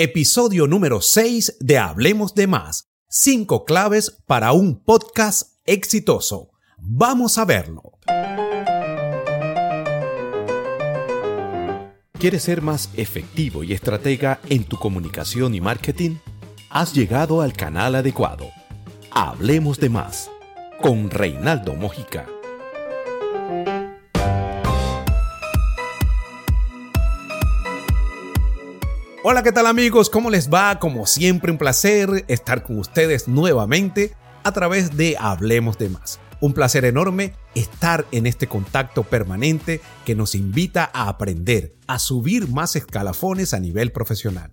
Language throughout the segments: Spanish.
Episodio número 6 de Hablemos de Más. Cinco claves para un podcast exitoso. Vamos a verlo. ¿Quieres ser más efectivo y estratega en tu comunicación y marketing? Has llegado al canal adecuado. Hablemos de más con Reinaldo Mojica. Hola, ¿qué tal amigos? ¿Cómo les va? Como siempre, un placer estar con ustedes nuevamente a través de Hablemos de Más. Un placer enorme estar en este contacto permanente que nos invita a aprender, a subir más escalafones a nivel profesional.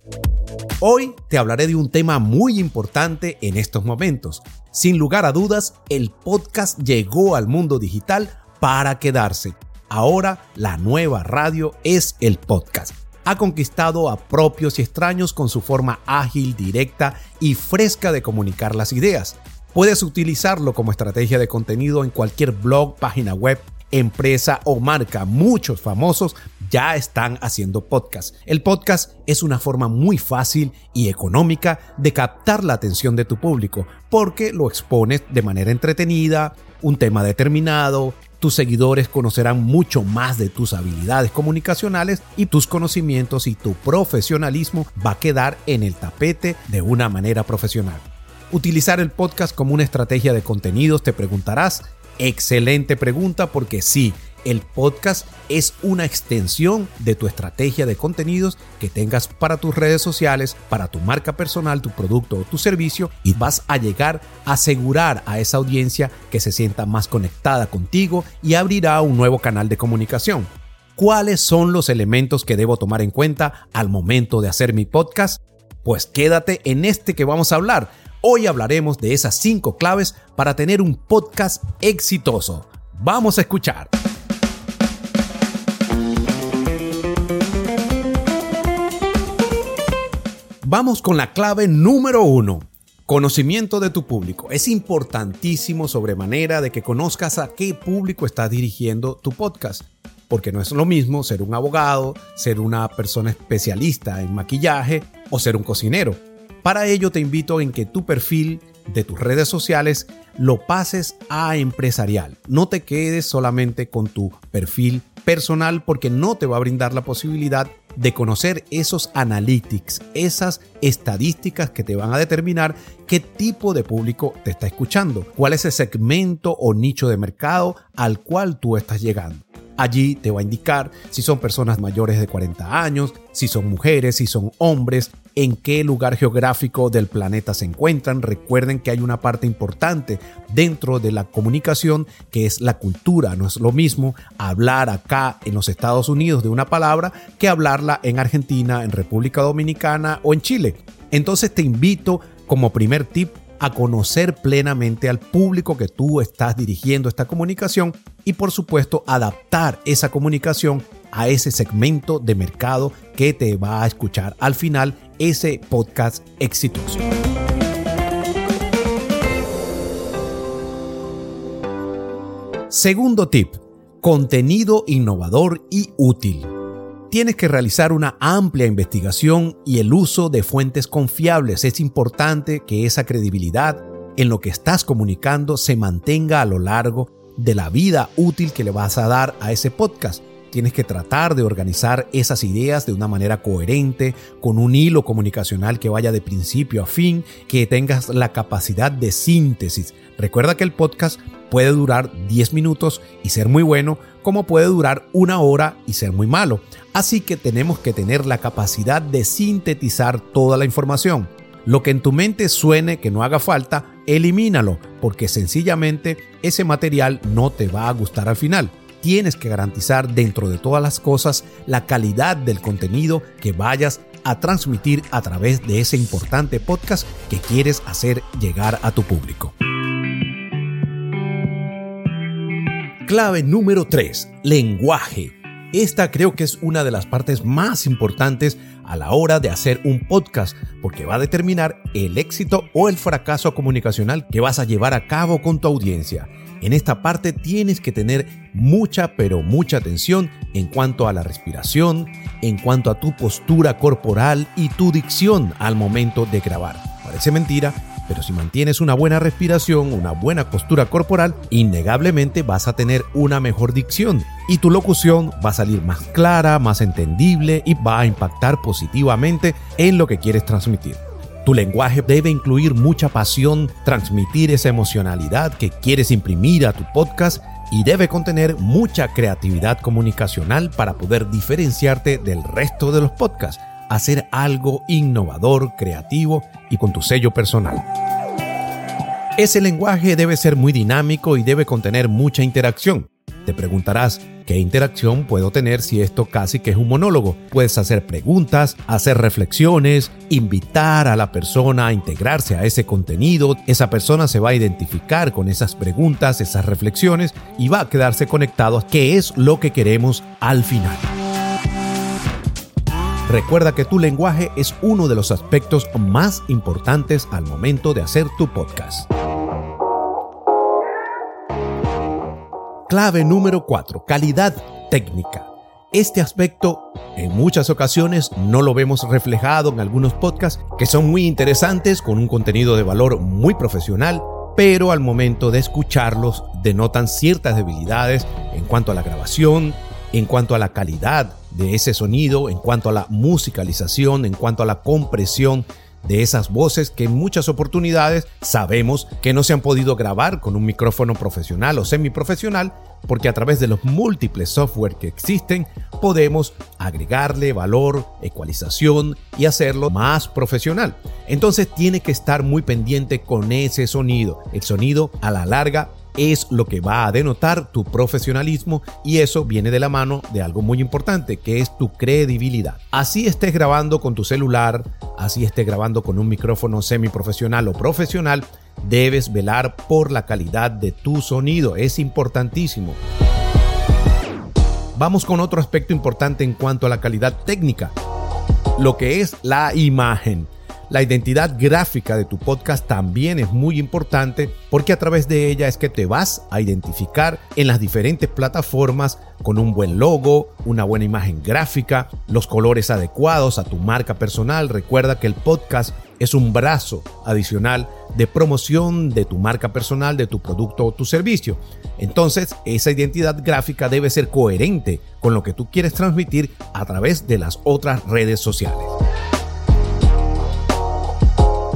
Hoy te hablaré de un tema muy importante en estos momentos. Sin lugar a dudas, el podcast llegó al mundo digital para quedarse. Ahora la nueva radio es el podcast ha conquistado a propios y extraños con su forma ágil, directa y fresca de comunicar las ideas. Puedes utilizarlo como estrategia de contenido en cualquier blog, página web, empresa o marca. Muchos famosos ya están haciendo podcast. El podcast es una forma muy fácil y económica de captar la atención de tu público porque lo expones de manera entretenida, un tema determinado, tus seguidores conocerán mucho más de tus habilidades comunicacionales y tus conocimientos y tu profesionalismo va a quedar en el tapete de una manera profesional. Utilizar el podcast como una estrategia de contenidos, te preguntarás. Excelente pregunta porque sí, el podcast es una extensión de tu estrategia de contenidos que tengas para tus redes sociales, para tu marca personal, tu producto o tu servicio y vas a llegar a asegurar a esa audiencia que se sienta más conectada contigo y abrirá un nuevo canal de comunicación. ¿Cuáles son los elementos que debo tomar en cuenta al momento de hacer mi podcast? Pues quédate en este que vamos a hablar. Hoy hablaremos de esas cinco claves para tener un podcast exitoso. Vamos a escuchar. Vamos con la clave número uno. Conocimiento de tu público. Es importantísimo sobremanera de que conozcas a qué público estás dirigiendo tu podcast. Porque no es lo mismo ser un abogado, ser una persona especialista en maquillaje o ser un cocinero. Para ello te invito en que tu perfil de tus redes sociales lo pases a empresarial. No te quedes solamente con tu perfil personal porque no te va a brindar la posibilidad de conocer esos analytics, esas estadísticas que te van a determinar qué tipo de público te está escuchando, cuál es el segmento o nicho de mercado al cual tú estás llegando. Allí te va a indicar si son personas mayores de 40 años, si son mujeres, si son hombres, en qué lugar geográfico del planeta se encuentran. Recuerden que hay una parte importante dentro de la comunicación que es la cultura. No es lo mismo hablar acá en los Estados Unidos de una palabra que hablarla en Argentina, en República Dominicana o en Chile. Entonces te invito como primer tip a conocer plenamente al público que tú estás dirigiendo esta comunicación y por supuesto adaptar esa comunicación a ese segmento de mercado que te va a escuchar al final ese podcast exitoso. Segundo tip, contenido innovador y útil. Tienes que realizar una amplia investigación y el uso de fuentes confiables. Es importante que esa credibilidad en lo que estás comunicando se mantenga a lo largo de la vida útil que le vas a dar a ese podcast. Tienes que tratar de organizar esas ideas de una manera coherente, con un hilo comunicacional que vaya de principio a fin, que tengas la capacidad de síntesis. Recuerda que el podcast puede durar 10 minutos y ser muy bueno, como puede durar una hora y ser muy malo. Así que tenemos que tener la capacidad de sintetizar toda la información. Lo que en tu mente suene que no haga falta, elimínalo, porque sencillamente ese material no te va a gustar al final tienes que garantizar dentro de todas las cosas la calidad del contenido que vayas a transmitir a través de ese importante podcast que quieres hacer llegar a tu público. Clave número 3. Lenguaje. Esta creo que es una de las partes más importantes a la hora de hacer un podcast porque va a determinar el éxito o el fracaso comunicacional que vas a llevar a cabo con tu audiencia. En esta parte tienes que tener mucha, pero mucha atención en cuanto a la respiración, en cuanto a tu postura corporal y tu dicción al momento de grabar. Parece mentira, pero si mantienes una buena respiración, una buena postura corporal, innegablemente vas a tener una mejor dicción y tu locución va a salir más clara, más entendible y va a impactar positivamente en lo que quieres transmitir. Tu lenguaje debe incluir mucha pasión, transmitir esa emocionalidad que quieres imprimir a tu podcast y debe contener mucha creatividad comunicacional para poder diferenciarte del resto de los podcasts, hacer algo innovador, creativo y con tu sello personal. Ese lenguaje debe ser muy dinámico y debe contener mucha interacción. Te preguntarás, ¿qué interacción puedo tener si esto casi que es un monólogo? Puedes hacer preguntas, hacer reflexiones, invitar a la persona a integrarse a ese contenido. Esa persona se va a identificar con esas preguntas, esas reflexiones y va a quedarse conectado a qué es lo que queremos al final. Recuerda que tu lenguaje es uno de los aspectos más importantes al momento de hacer tu podcast. Clave número 4. Calidad técnica. Este aspecto en muchas ocasiones no lo vemos reflejado en algunos podcasts que son muy interesantes con un contenido de valor muy profesional, pero al momento de escucharlos denotan ciertas debilidades en cuanto a la grabación, en cuanto a la calidad de ese sonido, en cuanto a la musicalización, en cuanto a la compresión de esas voces que en muchas oportunidades sabemos que no se han podido grabar con un micrófono profesional o semiprofesional porque a través de los múltiples software que existen podemos agregarle valor, ecualización y hacerlo más profesional. Entonces tiene que estar muy pendiente con ese sonido. El sonido a la larga es lo que va a denotar tu profesionalismo y eso viene de la mano de algo muy importante que es tu credibilidad. Así estés grabando con tu celular, así estés grabando con un micrófono semiprofesional o profesional, debes velar por la calidad de tu sonido, es importantísimo. Vamos con otro aspecto importante en cuanto a la calidad técnica, lo que es la imagen. La identidad gráfica de tu podcast también es muy importante porque a través de ella es que te vas a identificar en las diferentes plataformas con un buen logo, una buena imagen gráfica, los colores adecuados a tu marca personal. Recuerda que el podcast es un brazo adicional de promoción de tu marca personal, de tu producto o tu servicio. Entonces, esa identidad gráfica debe ser coherente con lo que tú quieres transmitir a través de las otras redes sociales.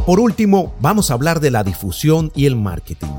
Por último, vamos a hablar de la difusión y el marketing.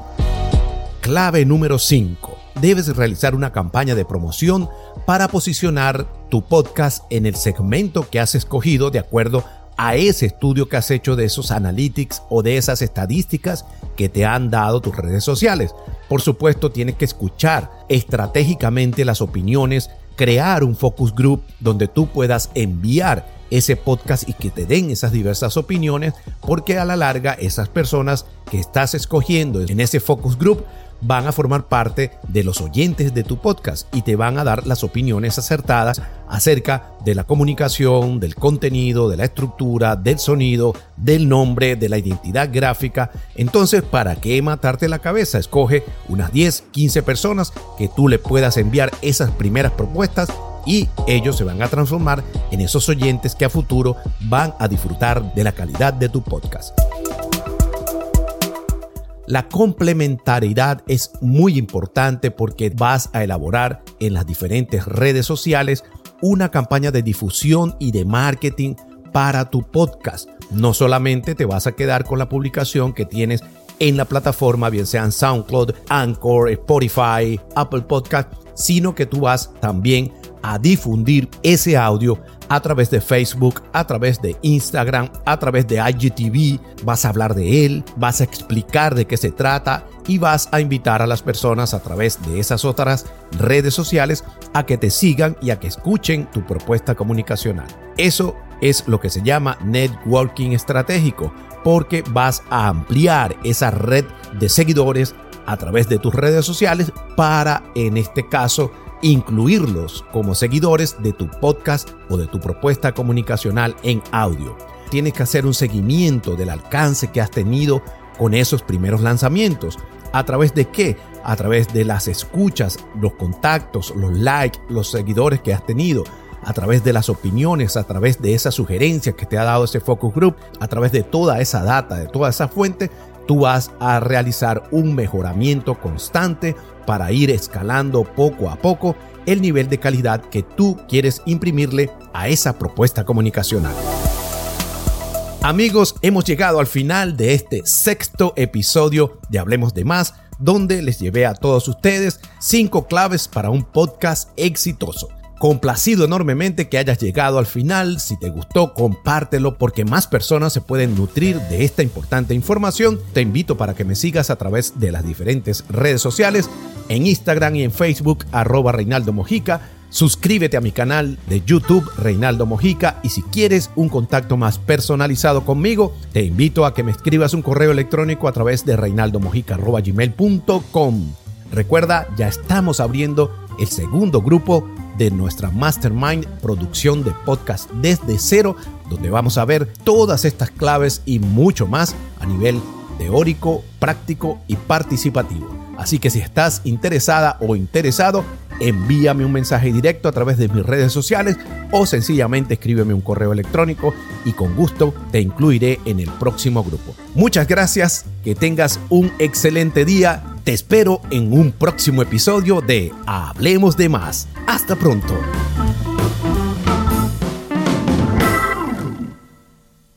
Clave número 5. Debes realizar una campaña de promoción para posicionar tu podcast en el segmento que has escogido de acuerdo a ese estudio que has hecho de esos analytics o de esas estadísticas que te han dado tus redes sociales. Por supuesto, tienes que escuchar estratégicamente las opiniones, crear un focus group donde tú puedas enviar ese podcast y que te den esas diversas opiniones, porque a la larga esas personas que estás escogiendo en ese focus group van a formar parte de los oyentes de tu podcast y te van a dar las opiniones acertadas acerca de la comunicación, del contenido, de la estructura, del sonido, del nombre, de la identidad gráfica. Entonces, ¿para qué matarte la cabeza? Escoge unas 10, 15 personas que tú le puedas enviar esas primeras propuestas y ellos se van a transformar en esos oyentes que a futuro van a disfrutar de la calidad de tu podcast. La complementariedad es muy importante porque vas a elaborar en las diferentes redes sociales una campaña de difusión y de marketing para tu podcast. No solamente te vas a quedar con la publicación que tienes en la plataforma, bien sean SoundCloud, Anchor, Spotify, Apple Podcast, sino que tú vas también a difundir ese audio a través de Facebook, a través de Instagram, a través de IGTV. Vas a hablar de él, vas a explicar de qué se trata y vas a invitar a las personas a través de esas otras redes sociales a que te sigan y a que escuchen tu propuesta comunicacional. Eso es lo que se llama networking estratégico, porque vas a ampliar esa red de seguidores a través de tus redes sociales para, en este caso, incluirlos como seguidores de tu podcast o de tu propuesta comunicacional en audio. Tienes que hacer un seguimiento del alcance que has tenido con esos primeros lanzamientos. ¿A través de qué? a través de las escuchas, los contactos, los likes, los seguidores que has tenido, a través de las opiniones, a través de esas sugerencias que te ha dado ese focus group, a través de toda esa data, de toda esa fuente, tú vas a realizar un mejoramiento constante para ir escalando poco a poco el nivel de calidad que tú quieres imprimirle a esa propuesta comunicacional. Amigos, hemos llegado al final de este sexto episodio de Hablemos de Más, donde les llevé a todos ustedes cinco claves para un podcast exitoso. Complacido enormemente que hayas llegado al final. Si te gustó, compártelo porque más personas se pueden nutrir de esta importante información. Te invito para que me sigas a través de las diferentes redes sociales, en Instagram y en Facebook, arroba Reinaldo Mojica. Suscríbete a mi canal de YouTube Reinaldo Mojica y si quieres un contacto más personalizado conmigo, te invito a que me escribas un correo electrónico a través de reinaldomojica.gmail.com. Recuerda, ya estamos abriendo el segundo grupo de nuestra Mastermind producción de podcast desde cero, donde vamos a ver todas estas claves y mucho más a nivel teórico, práctico y participativo. Así que si estás interesada o interesado, envíame un mensaje directo a través de mis redes sociales o sencillamente escríbeme un correo electrónico y con gusto te incluiré en el próximo grupo. Muchas gracias, que tengas un excelente día te espero en un próximo episodio de Hablemos de más. Hasta pronto.